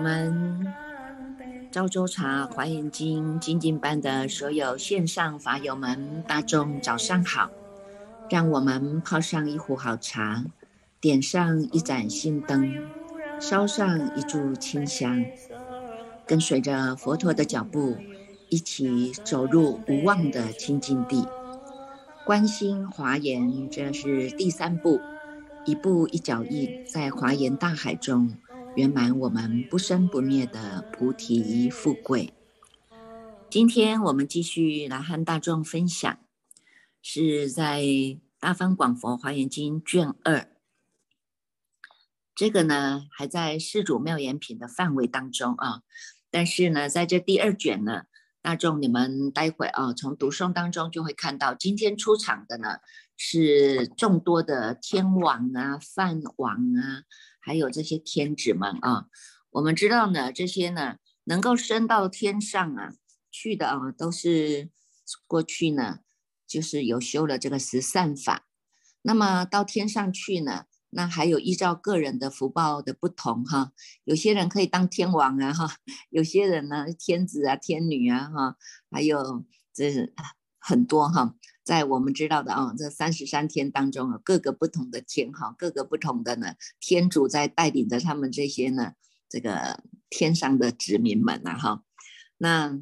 我们昭州茶华严经精进班的所有线上法友们，大众早上好！让我们泡上一壶好茶，点上一盏心灯，烧上一炷清香，跟随着佛陀的脚步，一起走入无望的清净地。观心华严，这是第三步，一步一脚印，在华严大海中圆满我们不生不灭的菩提富贵。今天我们继续来和大众分享，是在《大方广佛华严经》卷二，这个呢还在世主妙言品的范围当中啊，但是呢，在这第二卷呢。大众，你们待会啊，从读诵当中就会看到，今天出场的呢是众多的天王啊、梵王啊，还有这些天子们啊。我们知道呢，这些呢能够升到天上啊去的啊，都是过去呢就是有修了这个十善法，那么到天上去呢。那还有依照个人的福报的不同哈，有些人可以当天王啊哈，有些人呢天子啊天女啊哈，还有这很多哈，在我们知道的啊这三十三天当中啊，各个不同的天哈，各个不同的呢天主在带领着他们这些呢这个天上的子民们呐哈，那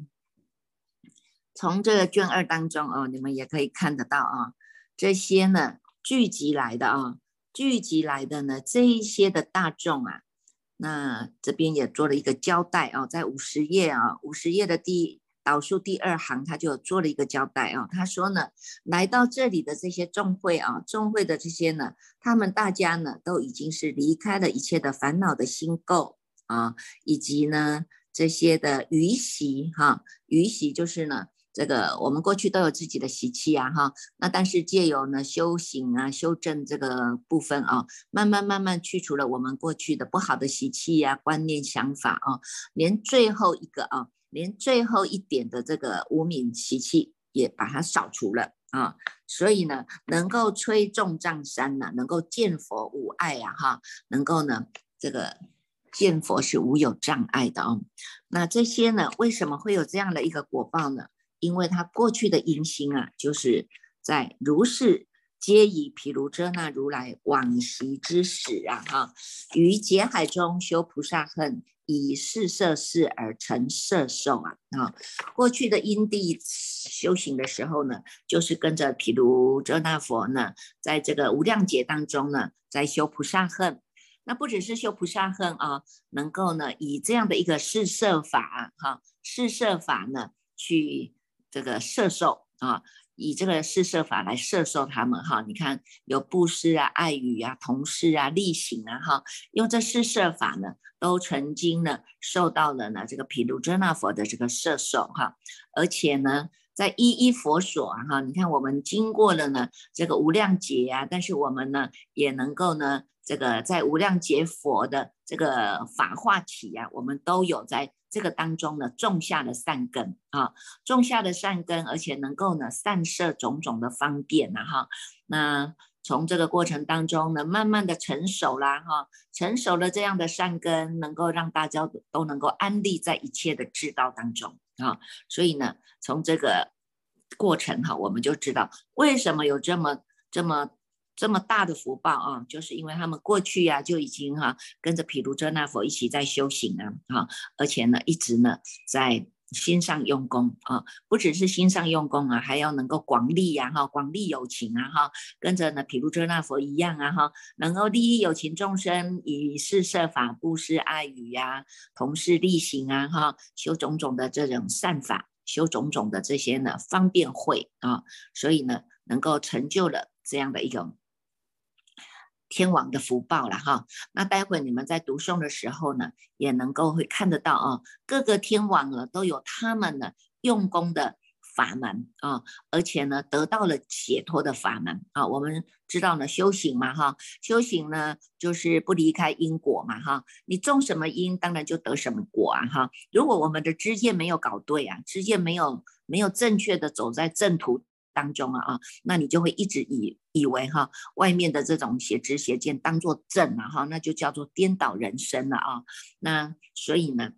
从这个卷二当中哦，你们也可以看得到啊，这些呢聚集来的啊。聚集来的呢，这一些的大众啊，那这边也做了一个交代啊，在五十页啊，五十页的第导数第二行，他就做了一个交代啊。他说呢，来到这里的这些众会啊，众会的这些呢，他们大家呢，都已经是离开了一切的烦恼的心垢啊，以及呢这些的余习哈，余习就是呢。这个我们过去都有自己的习气啊，哈，那但是借由呢修行啊、修正这个部分啊，慢慢慢慢去除了我们过去的不好的习气呀、观念、想法啊，连最后一个啊，连最后一点的这个无名习气也把它扫除了啊，所以呢，能够吹众藏山呢，能够见佛无碍呀，哈，能够呢这个见佛是无有障碍的哦。那这些呢，为什么会有这样的一个果报呢？因为他过去的因心啊，就是在如是皆以毗卢遮那如来往昔之始啊，哈，于劫海中修菩萨恨，以四摄事而成摄受啊，啊，过去的因地修行的时候呢，就是跟着毗卢遮那佛呢，在这个无量劫当中呢，在修菩萨恨，那不只是修菩萨恨啊，能够呢以这样的一个四摄法哈，四摄法呢去。这个摄受啊，以这个施设法来摄受他们哈，你看有布施啊、爱语啊、同事啊、力行啊哈，用这施设法呢，都曾经呢受到了呢这个毗卢遮那佛的这个摄受哈，而且呢在一一佛所哈，你看我们经过了呢这个无量劫啊，但是我们呢也能够呢这个在无量劫佛的这个法化体啊，我们都有在。这个当中呢，种下了善根啊，种下的善根，而且能够呢散射种种的方便呐哈。那从这个过程当中呢，慢慢的成熟啦哈，成熟了这样的善根，能够让大家都能够安立在一切的知道当中啊。所以呢，从这个过程哈，我们就知道为什么有这么这么。这么大的福报啊，就是因为他们过去呀就已经哈跟着毗卢遮那佛一起在修行啊，哈，而且呢一直呢在心上用功啊，不只是心上用功啊，还要能够广利呀哈，广利有情啊哈，跟着呢毗卢遮那佛一样啊哈，能够利益有情众生，以是设法布施爱语呀，同事力行啊哈，修种种的这种善法，修种种的这些呢方便会啊，所以呢能够成就了这样的一种。天王的福报了哈，那待会你们在读诵的时候呢，也能够会看得到啊，各个天王呢都有他们呢用功的法门啊，而且呢得到了解脱的法门啊。我们知道呢，修行嘛哈，修行呢就是不离开因果嘛哈，你种什么因，当然就得什么果啊哈。如果我们的知见没有搞对啊，知见没有没有正确的走在正途当中啊啊，那你就会一直以以为哈外面的这种邪知邪见当做正了哈，那就叫做颠倒人生了啊。那所以呢？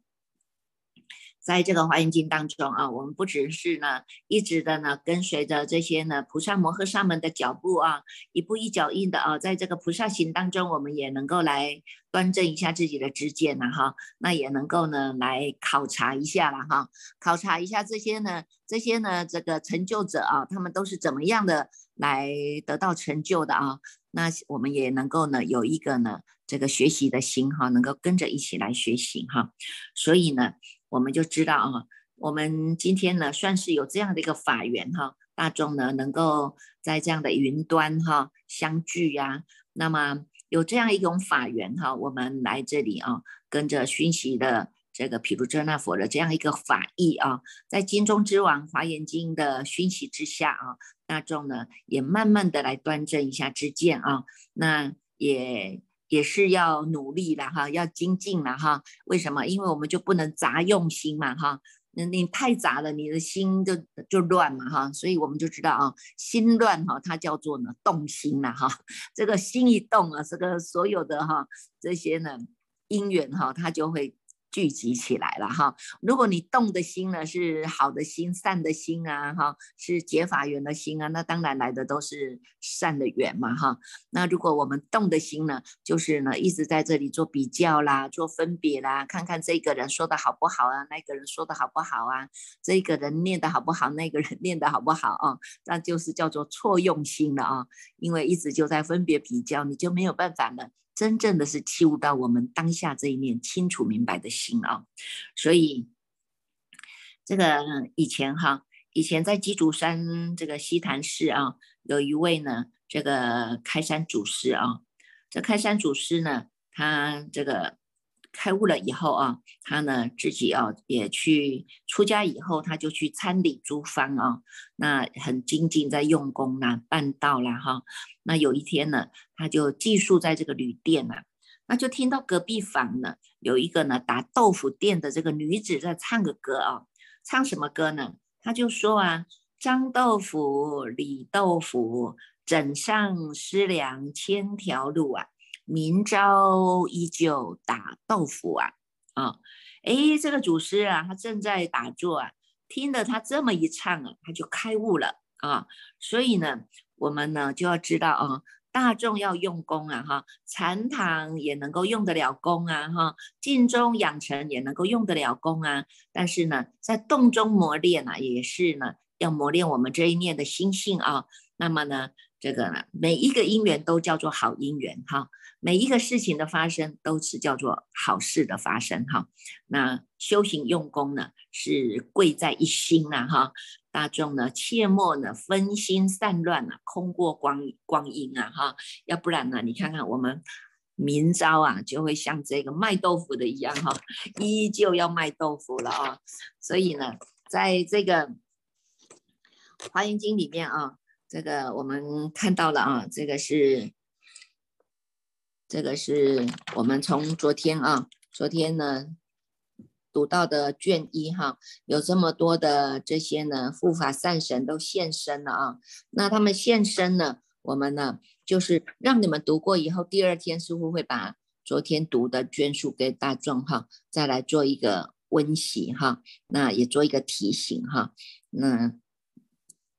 在这个华严经当中啊，我们不只是呢，一直的呢跟随着这些呢菩萨摩诃萨们的脚步啊，一步一脚印的啊，在这个菩萨行当中，我们也能够来端正一下自己的知见呐哈，那也能够呢来考察一下了哈，考察一下这些呢，这些呢这个成就者啊，他们都是怎么样的来得到成就的啊？那我们也能够呢有一个呢这个学习的心哈，能够跟着一起来学习哈，所以呢。我们就知道啊，我们今天呢算是有这样的一个法缘哈，大众呢能够在这样的云端哈相聚呀，那么有这样一种法缘哈，我们来这里啊，跟着熏习的这个毗卢遮那佛的这样一个法义啊，在经中之王华严经的熏习之下啊，大众呢也慢慢的来端正一下知见啊，那也。也是要努力了哈，要精进了哈。为什么？因为我们就不能杂用心嘛哈。那你太杂了，你的心就就乱嘛哈。所以我们就知道啊，心乱哈，它叫做呢动心了哈。这个心一动啊，这个所有的哈这些呢因缘哈，它就会。聚集起来了哈，如果你动的心呢是好的心、善的心啊哈，是结法缘的心啊，那当然来的都是善的缘嘛哈。那如果我们动的心呢，就是呢一直在这里做比较啦、做分别啦，看看这个人说的好不好啊，那个人说的好不好啊，这个人念的好不好，那个人 念的好不好啊，那就是叫做错用心了啊，因为一直就在分别比较，你就没有办法了。真正的是体悟到我们当下这一面清楚明白的心啊，所以这个以前哈，以前在鸡足山这个西坛寺啊，有一位呢，这个开山祖师啊，这开山祖师呢，他这个。开悟了以后啊，他呢自己啊也去出家以后，他就去参礼诸方啊，那很精进在用功啦，办道啦哈。那有一天呢，他就寄宿在这个旅店呐，那就听到隔壁房呢有一个呢打豆腐店的这个女子在唱个歌啊，唱什么歌呢？他就说啊，张豆腐，李豆腐，枕上思量千条路啊。明朝依旧打豆腐啊啊！哎，这个祖师啊，他正在打坐啊，听了他这么一唱啊，他就开悟了啊。所以呢，我们呢就要知道啊，大众要用功啊哈，禅堂也能够用得了功啊哈，静中养成也能够用得了功啊。但是呢，在动中磨练啊，也是呢要磨练我们这一念的心性啊。那么呢，这个呢每一个因缘都叫做好因缘哈。每一个事情的发生都是叫做好事的发生哈，那修行用功呢是贵在一心呐哈，大众呢切莫呢分心散乱啊，空过光光阴啊哈，要不然呢你看看我们明朝啊就会像这个卖豆腐的一样哈，依旧要卖豆腐了啊，所以呢在这个华严经里面啊，这个我们看到了啊，这个是。这个是我们从昨天啊，昨天呢读到的卷一哈，有这么多的这些呢护法善神都现身了啊。那他们现身呢，我们呢就是让你们读过以后，第二天似乎会把昨天读的卷数给大众哈，再来做一个温习哈，那也做一个提醒哈，那。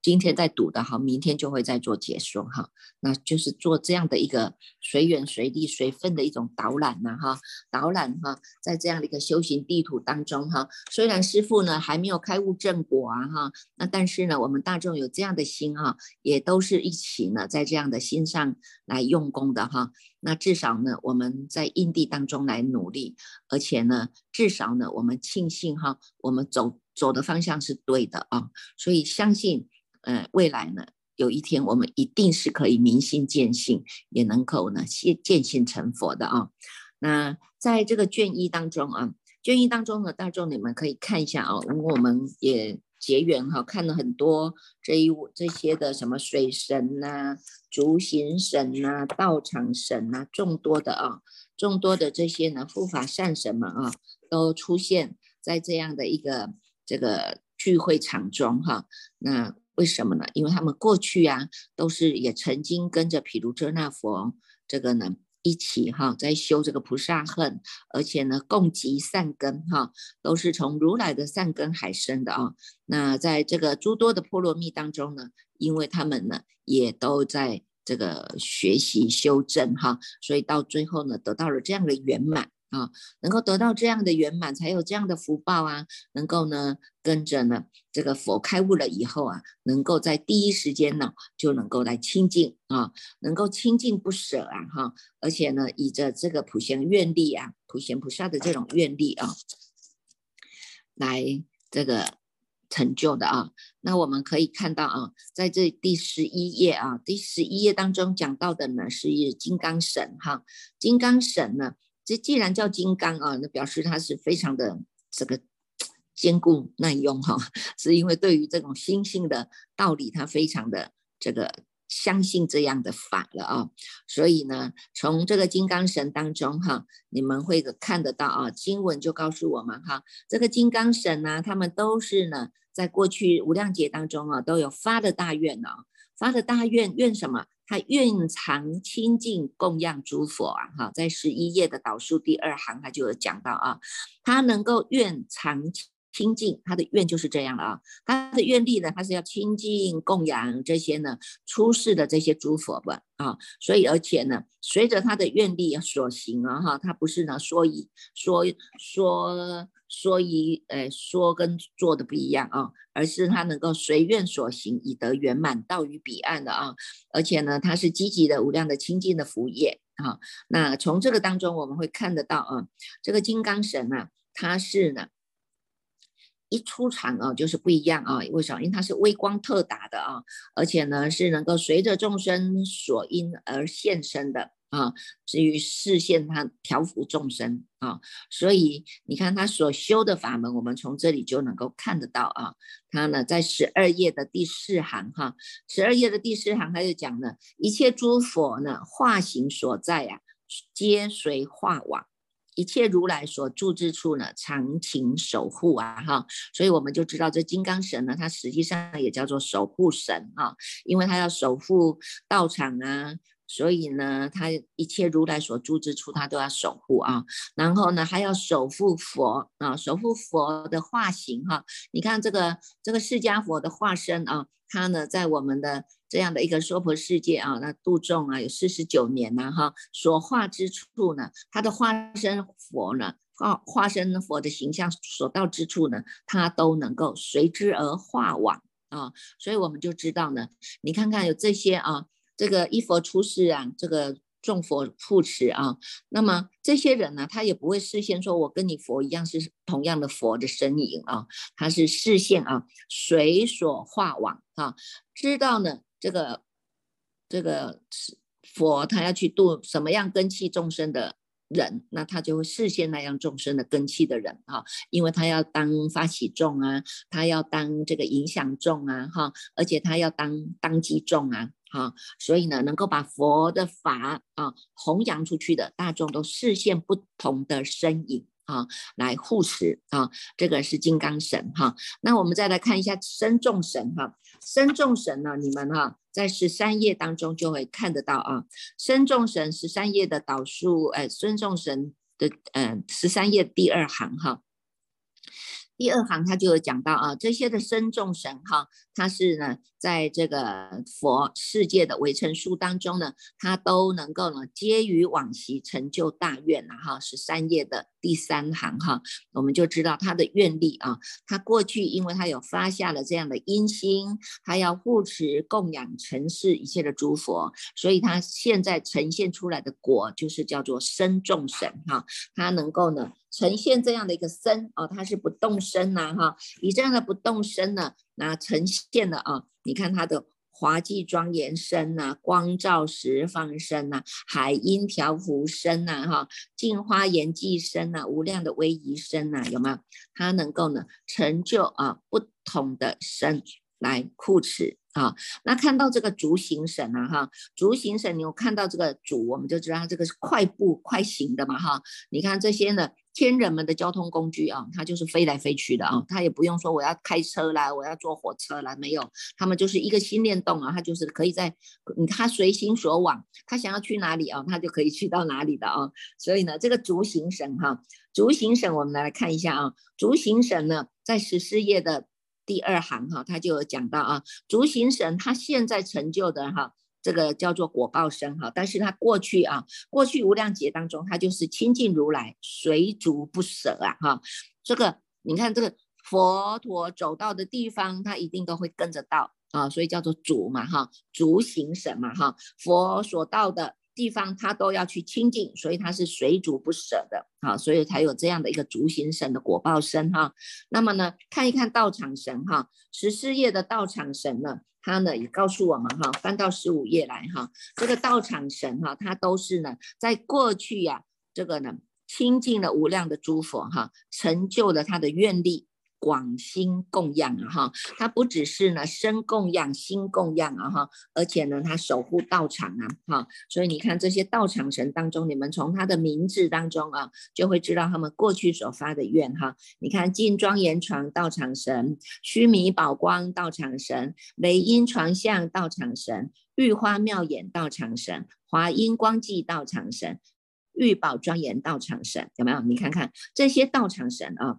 今天在读的哈，明天就会再做解说哈，那就是做这样的一个随缘随地随分的一种导览呐哈，导览哈，在这样的一个修行地图当中哈，虽然师父呢还没有开悟正果啊哈，那但是呢，我们大众有这样的心哈，也都是一起呢在这样的心上来用功的哈，那至少呢我们在因地当中来努力，而且呢至少呢我们庆幸哈，我们走走的方向是对的啊，所以相信。嗯，未来呢，有一天我们一定是可以明心见性，也能够呢见见性成佛的啊。那在这个卷一当中啊，卷一当中呢，大众你们可以看一下啊，我们也结缘哈，看了很多这一这些的什么水神呐、竹行神呐、道场神呐，众多的啊，众多的这些呢护法善神们啊，都出现在这样的一个这个聚会场中哈。那为什么呢？因为他们过去啊，都是也曾经跟着毗卢遮那佛这个呢一起哈，在修这个菩萨恨，而且呢共集善根哈，都是从如来的善根海生的啊。那在这个诸多的波罗蜜当中呢，因为他们呢也都在这个学习修正哈，所以到最后呢得到了这样的圆满。啊，能够得到这样的圆满，才有这样的福报啊！能够呢，跟着呢，这个佛开悟了以后啊，能够在第一时间呢，就能够来亲近啊，能够亲近不舍啊，哈！而且呢，以着这个普贤愿力啊，普贤菩萨的这种愿力啊，来这个成就的啊。那我们可以看到啊，在这第十一页啊，第十一页当中讲到的呢，是金刚神哈，金刚神呢。这既然叫金刚啊，那表示它是非常的这个坚固耐用哈，是因为对于这种心性的道理，它非常的这个相信这样的法了啊。所以呢，从这个金刚神当中哈，你们会看得到啊，经文就告诉我们哈，这个金刚神呢，他们都是呢，在过去无量劫当中啊，都有发的大愿呢，发的大愿愿什么？他愿常清净供养诸佛啊，哈，在十一页的导数第二行，他就有讲到啊，他能够愿常清净，他的愿就是这样了啊，他的愿力呢，他是要清净供养这些呢出世的这些诸佛吧啊，所以而且呢，随着他的愿力所行啊，哈，他不是呢说一说说。说一，呃，说跟做的不一样啊，而是他能够随愿所行，以得圆满到于彼岸的啊，而且呢，他是积极的无量的清净的福业啊。那从这个当中我们会看得到啊，这个金刚神啊，他是呢一出场啊就是不一样啊，为什么？因为他是微光特达的啊，而且呢是能够随着众生所因而现身的。啊，至于视线，他调伏众生啊，所以你看他所修的法门，我们从这里就能够看得到啊。他呢，在十二页的第四行哈，十二页的第四行他就讲了，一切诸佛呢，化形所在呀，皆随化往，一切如来所住之处呢，常勤守护啊哈。所以我们就知道这金刚神呢，它实际上也叫做守护神啊，因为它要守护道场啊。所以呢，它一切如来所住之处，它都要守护啊。然后呢，还要守护佛啊，守护佛的化形哈。你看这个这个释迦佛的化身啊，他呢在我们的这样的一个娑婆世界啊，那度众啊有四十九年呐哈。所化之处呢，他的化身佛呢，化化身佛的形象所到之处呢，他都能够随之而化往啊。所以我们就知道呢，你看看有这些啊。这个一佛出世啊，这个众佛护持啊，那么这些人呢，他也不会视线说，我跟你佛一样是同样的佛的身影啊，他是视线啊，随所化往啊，知道呢，这个这个佛他要去度什么样根器众生的人，那他就会视线那样众生的根器的人啊，因为他要当发起众啊，他要当这个影响众啊，哈，而且他要当当机众啊。啊，所以呢，能够把佛的法啊弘扬出去的大众，都视线不同的身影啊，来护持啊，这个是金刚神哈。那我们再来看一下身众神哈，身众神呢，你们哈在十三页当中就会看得到啊，身众神十三页的导数，哎，身众神的嗯十三页第二行哈。第二行他就有讲到啊，这些的身众神哈，他是呢，在这个佛世界的围城书当中呢，他都能够呢，皆于往昔成就大愿了哈，十三页的第三行哈，我们就知道他的愿力啊，他过去因为他有发下了这样的因心，他要护持供养尘世一切的诸佛，所以他现在呈现出来的果就是叫做身众神哈，他能够呢。呈现这样的一个身哦，它是不动身呐哈，以这样的不动身呢，那呈现了啊，你看它的华髻庄严身呐，光照十方身呐，海音调伏身呐哈，净花严寂身呐，无量的威仪身呐，有没有？它能够呢成就啊不同的身。来护持啊。那看到这个竹行神啊，哈，竹行神，你有看到这个竹，我们就知道它这个是快步快行的嘛，哈。你看这些呢，天人们的交通工具啊，它就是飞来飞去的啊，它也不用说我要开车啦，我要坐火车啦，没有，他们就是一个心念动啊，它就是可以在，他随心所往，他想要去哪里啊，他就可以去到哪里的啊。所以呢，这个竹行神哈，竹行神，我们来看一下啊，竹行神呢，在十四页的。第二行哈，他就有讲到啊，竹行神他现在成就的哈，这个叫做果报生哈，但是他过去啊，过去无量劫当中，他就是清净如来，随逐不舍啊哈，这个你看这个佛陀走到的地方，他一定都会跟着到啊，所以叫做逐嘛哈，逐行什么哈，佛所到的。地方他都要去亲近，所以他是随逐不舍的，啊，所以才有这样的一个逐行神的果报身哈。那么呢，看一看道场神哈，十四页的道场神呢，他呢也告诉我们哈，翻到十五页来哈，这个道场神哈，他都是呢，在过去呀，这个呢亲近了无量的诸佛哈，成就了他的愿力。广心供养啊哈，他不只是呢身供养、心供养啊哈，而且呢他守护道场啊哈，所以你看这些道场神当中，你们从他的名字当中啊，就会知道他们过去所发的愿哈。你看净庄严床道场神、须弥宝光道场神、雷音床相道场神、玉花妙眼道场神、华音光寂道场神、玉宝庄严道场神，有没有？你看看这些道场神啊。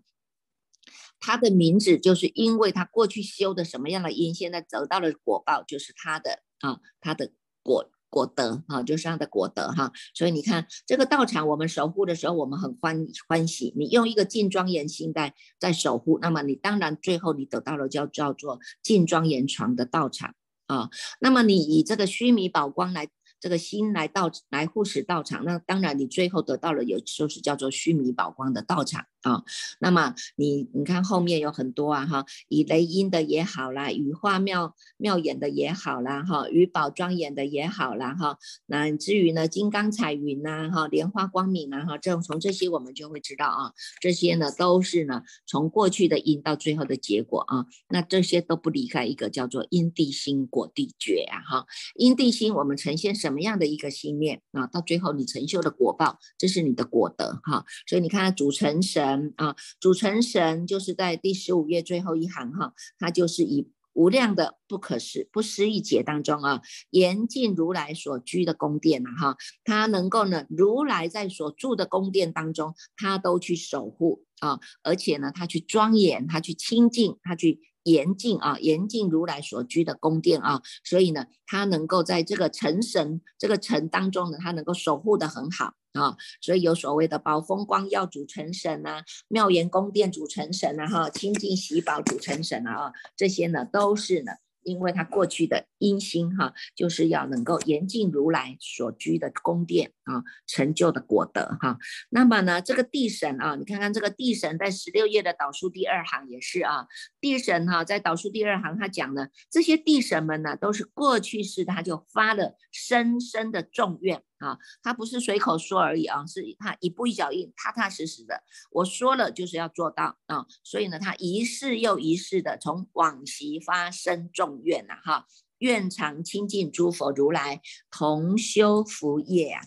他的名字就是因为他过去修的什么样的因，现在得到了果报，就是他的啊，他的果果德啊，就是他的果德哈。所以你看这个道场，我们守护的时候，我们很欢欢喜。你用一个净庄严心在在守护，那么你当然最后你得到了叫叫做净庄严床的道场啊。那么你以这个须弥宝光来。这个心来到来护持道场，那当然你最后得到了，有就是叫做须弥宝光的道场啊。那么你你看后面有很多啊哈，以雷音的也好啦，羽化妙妙眼的也好啦哈，羽宝庄严的也好啦哈。那至于呢金刚彩云呐哈，莲花光明啊哈，这种从这些我们就会知道啊，这些呢都是呢从过去的因到最后的结果啊。那这些都不离开一个叫做因地心果地觉啊哈，因地心我们呈现什？么样的一个心念啊？到最后你成就的果报，这是你的果德哈。所以你看，主成神啊，主成神就是在第十五页最后一行哈，它就是以无量的不可思不思议解当中啊，严禁如来所居的宫殿呐哈，它能够呢，如来在所住的宫殿当中，他都去守护啊，而且呢，他去庄严，他去清净，他去。严禁啊，严禁如来所居的宫殿啊，所以呢，他能够在这个成神这个城当中呢，他能够守护的很好啊，所以有所谓的宝峰光耀主成神啊，妙严宫殿主成神啊，哈，清净喜宝主成神啊，这些呢都是呢。因为他过去的阴心哈，就是要能够严禁如来所居的宫殿啊，成就的果德哈。那么呢，这个地神啊，你看看这个地神在十六页的导数第二行也是啊，地神哈在导数第二行他讲的这些地神们呢，都是过去式，他就发了深深的重愿。啊，他不是随口说而已啊，是他一步一脚印，踏踏实实的。我说了就是要做到啊，所以呢，他一世又一世的从往昔发生众愿呐，哈，愿常亲近诸佛如来，同修福业啊，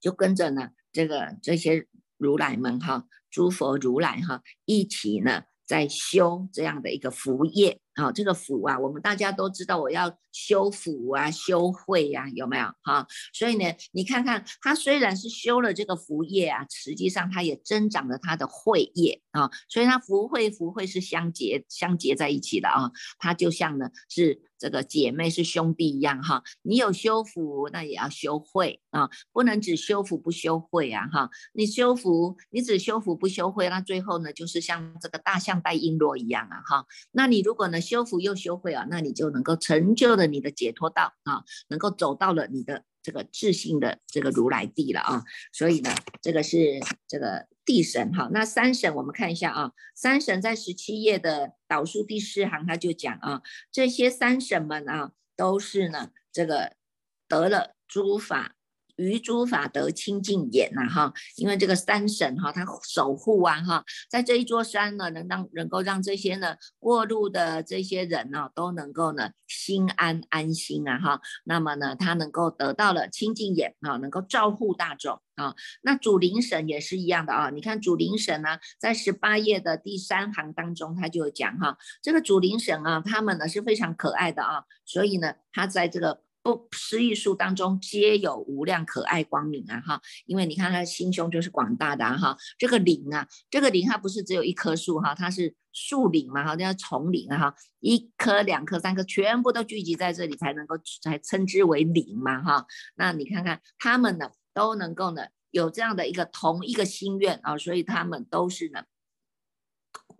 就跟着呢这个这些如来们哈，诸佛如来哈，一起呢在修这样的一个福业。好，这个福啊，我们大家都知道，我要修福啊，修慧呀，有没有？哈，所以呢，你看看他虽然是修了这个福业啊，实际上他也增长了他的慧业啊，所以他福慧福慧是相结相结在一起的啊，他就像呢是。这个姐妹是兄弟一样哈，你有修福，那也要修慧啊，不能只修福不修慧啊哈。你修福，你只修福不修慧，那最后呢，就是像这个大象带璎珞一样啊哈。那你如果呢修福又修慧啊，那你就能够成就了你的解脱道啊，能够走到了你的这个智信的这个如来地了啊。所以呢，这个是这个。地神哈，那三神我们看一下啊，三神在十七页的导数第四行，他就讲啊，这些三神们啊，都是呢这个得了诸法于诸法得清净眼呐哈，因为这个三神哈，他守护啊哈，在这一座山呢，能让能够让这些呢过路的这些人呢，都能够呢心安安心啊哈，那么呢，他能够得到了清净眼啊，能够照护大众啊。那主灵神也是一样的啊，你看主灵神呢，在十八页的第三行当中，他就讲哈，这个主灵神啊，他们呢是非常可爱的啊，所以呢，他在这个。不，诗意树当中皆有无量可爱光明啊！哈，因为你看他的心胸就是广大的哈。这个林啊，这个林它不是只有一棵树哈，它是树林嘛哈，叫丛林啊哈，一棵、两棵、三棵，全部都聚集在这里才能够才称之为林嘛哈。那你看看他们呢，都能够呢有这样的一个同一个心愿啊，所以他们都是呢。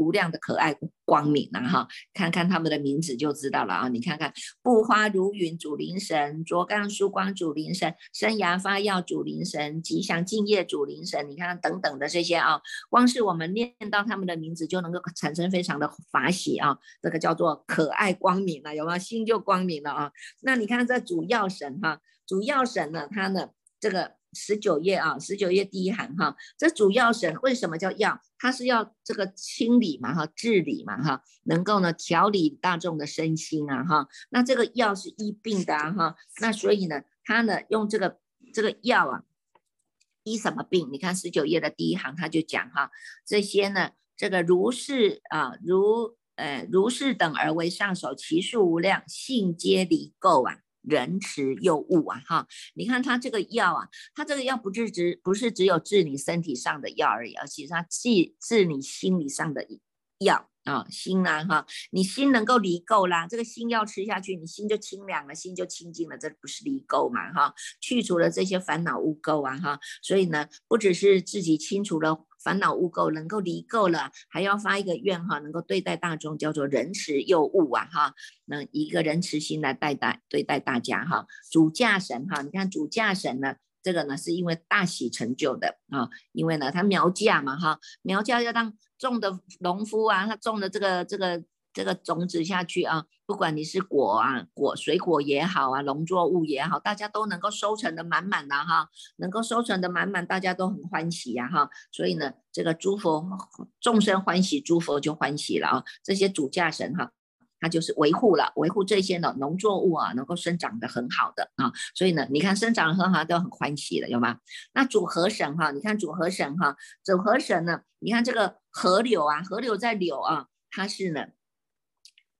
无量的可爱光明啊哈，看看他们的名字就知道了啊！你看看布花如云主灵神，卓干疏光主灵神，生涯发耀主灵神，吉祥敬业主灵神，你看等等的这些啊，光是我们念到他们的名字就能够产生非常的法喜啊！这个叫做可爱光明了，有没有心就光明了啊？那你看这主要神哈，主要神呢，他呢这个。十九页啊，十九页第一行哈，这主要神为什么叫药？它是要这个清理嘛哈，治理嘛哈，能够呢调理大众的身心啊哈。那这个药是医病的啊哈，那所以呢，他呢用这个这个药啊，医什么病？你看十九页的第一行他就讲哈，这些呢，这个如是啊，如呃如是等而为上首，其数无量，性皆离垢啊。仁慈又物啊，哈！你看它这个药啊，它这个药不是只不是只有治你身体上的药而已，而且它治治你心理上的药啊，心啊，哈！你心能够离垢啦，这个心药吃下去，你心就清凉了，心就清净了，这不是离垢嘛，哈！去除了这些烦恼污垢啊，哈！所以呢，不只是自己清除了。烦恼污垢能够离垢了，还要发一个愿哈，能够对待大众，叫做仁慈又物啊哈，那一个仁慈心来对待对待大家哈。主驾神哈，你看主驾神呢，这个呢是因为大喜成就的啊，因为呢他苗家嘛哈，苗家要当种的农夫啊，他种的这个这个。这个种子下去啊，不管你是果啊果水果也好啊，农作物也好，大家都能够收成的满满的哈，能够收成的满满，大家都很欢喜呀哈。所以呢，这个诸佛众生欢喜，诸佛就欢喜了啊。这些主驾神哈，他就是维护了，维护这些呢农作物啊，能够生长的很好的啊。所以呢，你看生长很好，都很欢喜的，有吗？那主河神哈，你看主河神哈，主河神呢，你看这个河流啊，河流在流啊，它是呢。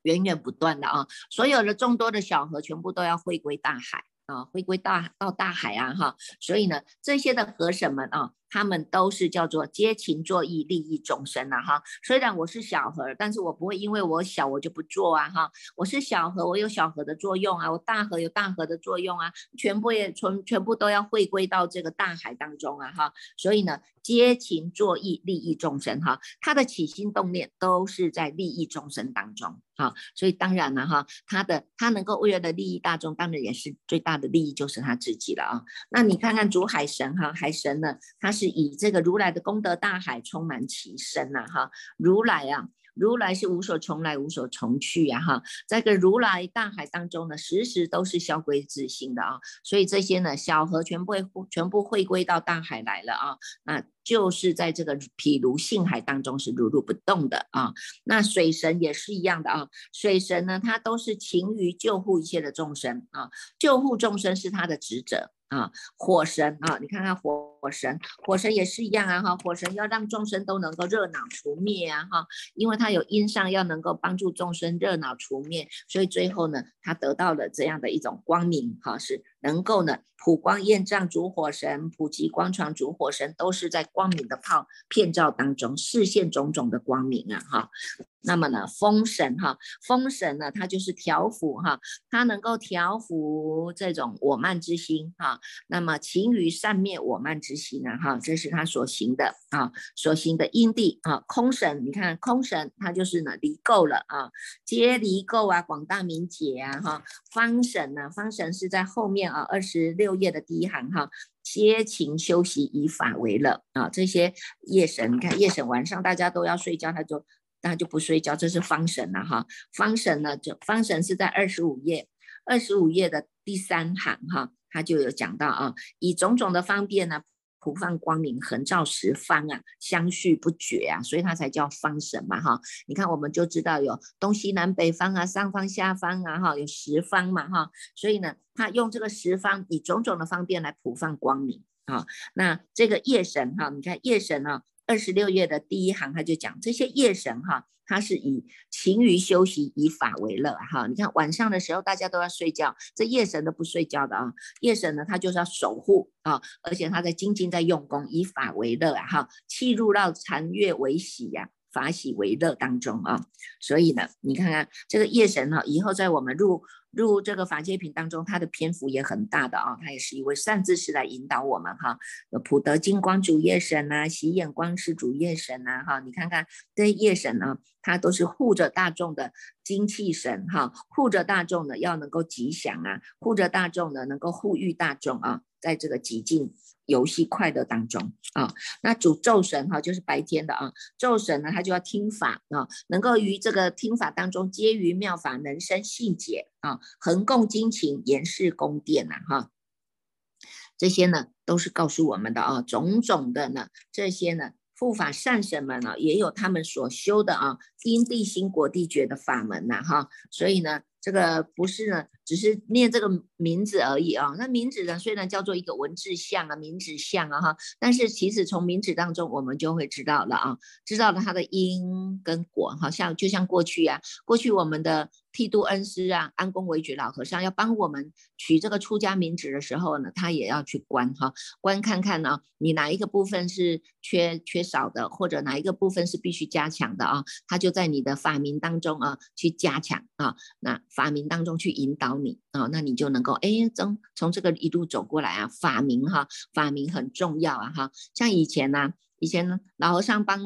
源源不断的啊，所有的众多的小河全部都要回归大海啊，回归大到大海啊哈，所以呢，这些的河神们啊。他们都是叫做接情作义，利益众生啊哈。虽然我是小河，但是我不会因为我小我就不做啊哈。我是小河，我有小河的作用啊；我大河有大河的作用啊。全部也全全部都要回归到这个大海当中啊哈。所以呢，接情作义，利益众生哈。他的起心动念都是在利益众生当中好。所以当然了哈，他的他能够为了利益大众，当然也是最大的利益就是他自己了啊。那你看看主海神哈，海神呢，他是。以这个如来的功德大海充满其身呐，哈，如来啊。如来是无所从来，无所从去呀，哈，在个如来大海当中呢，时时都是消归自性的啊，所以这些呢，小河全部会全部汇归到大海来了啊，那就是在这个譬如性海当中是如如不动的啊，那水神也是一样的啊，水神呢，他都是勤于救护一切的众生啊，救护众生是他的职责啊，火神啊，你看看火火神，火神也是一样啊，哈，火神要让众生都能够热恼除灭啊，哈，因为。他有因上要能够帮助众生热恼除灭，所以最后呢，他得到了这样的一种光明，哈，是能够呢普光焰障主火神，普及光传主火神，都是在光明的泡片照当中视现种种的光明啊，哈。那么呢，风神哈，风神呢，它就是调伏哈，它能够调伏这种我慢之心哈。那么勤于善灭我慢之执行啊哈，这是他所行的啊，所行的因地啊。空神，你看空神，他就是呢离垢了啊，皆离垢啊，广大明解啊哈。方神呢，方神是在后面啊，二十六页的第一行哈，皆勤修习以法为乐啊。这些夜神，你看夜神晚上大家都要睡觉，他就。他就不睡觉，这是方神了哈。方神呢，就方神是在二十五页，二十五页的第三行哈。他就有讲到啊，以种种的方便呢。普放光明，横照十方啊，相续不绝啊，所以它才叫方神嘛哈。你看，我们就知道有东西南北方啊，上方下方啊哈，有十方嘛哈。所以呢，他用这个十方以种种的方便来普放光明啊。那这个夜神哈，你看夜神呢，二十六页的第一行他就讲这些夜神哈。他是以勤于修习，以法为乐哈。你看晚上的时候，大家都要睡觉，这夜神都不睡觉的啊。夜神呢，他就是要守护啊，而且他在精进在用功，以法为乐啊哈，气入到禅月为喜呀。法喜为乐当中啊，所以呢，你看看这个夜神哈，以后在我们入入这个法界品当中，他的篇幅也很大的啊，他也是一位善知识来引导我们哈。普德金光主夜神呐，喜眼光是主夜神呐哈，你看看这夜神呢，他都是护着大众的精气神哈，护着大众的要能够吉祥啊，护着大众的能够护育大众啊，在这个极境。游戏快乐当中啊，那主咒神哈就是白天的啊，咒神呢他就要听法啊，能够于这个听法当中皆于妙法能生信解啊，恒共精勤严饰宫殿呐哈，这些呢都是告诉我们的啊，种种的呢这些呢护法善神们呢也有他们所修的啊因地心果地觉的法门呐哈，所以呢。这个不是呢，只是念这个名字而已啊。那名字呢，虽然叫做一个文字像啊，名字像啊哈，但是其实从名字当中，我们就会知道了啊，知道了它的因跟果，好像就像过去啊，过去我们的。剃度恩师啊，安公为举老和尚要帮我们取这个出家名旨的时候呢，他也要去观哈，观看看呢，你哪一个部分是缺缺少的，或者哪一个部分是必须加强的啊？他就在你的法名当中啊去加强啊，那法名当中去引导你啊，那你就能够哎从从这个一路走过来啊，法名哈，法名很重要啊哈，像以前呢。以前呢，老和尚帮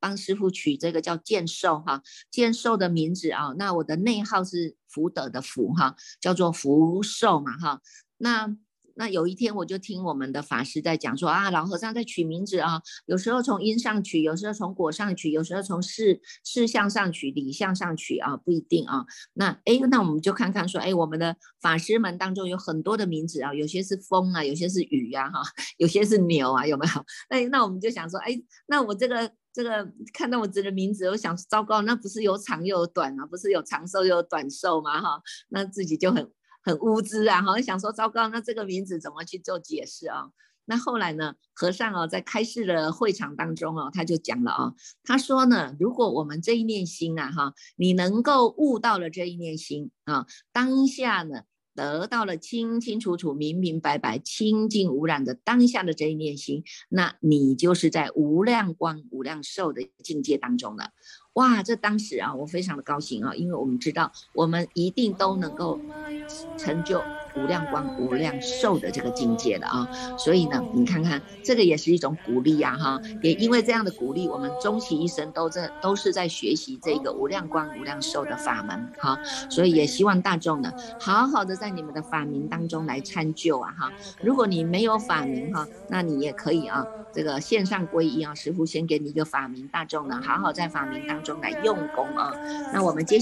帮师傅取这个叫剑寿哈，剑寿的名字啊，那我的内号是福德的福哈，叫做福寿嘛哈，那。那有一天，我就听我们的法师在讲说啊，老和尚在取名字啊，有时候从因上取，有时候从果上取，有时候从事事相上取，理相上取啊，不一定啊。那哎，那我们就看看说，哎，我们的法师们当中有很多的名字啊，有些是风啊，有些是雨呀，哈，有些是牛啊，有没有？那那我们就想说，哎，那我这个这个看到我自己的名字，我想糟糕，那不是有长又有短啊，不是有长寿又有短寿吗？哈，那自己就很。很无知啊，好像想说糟糕，那这个名字怎么去做解释啊？那后来呢，和尚哦，在开示的会场当中哦，他就讲了啊，他说呢，如果我们这一念心啊，哈，你能够悟到了这一念心啊，当下呢，得到了清清楚楚、明明白白、清净无染的当下的这一念心，那你就是在无量光、无量寿的境界当中了。哇，这当时啊，我非常的高兴啊，因为我们知道，我们一定都能够成就无量光、无量寿的这个境界的啊。所以呢，你看看，这个也是一种鼓励呀，哈。也因为这样的鼓励，我们终其一生都在都是在学习这个无量光、无量寿的法门，哈。所以也希望大众呢，好好的在你们的法名当中来参就啊，哈。如果你没有法名哈，那你也可以啊，这个线上皈依啊，师傅先给你一个法名，大众呢，好好在法名当。中来用功啊！那我们接。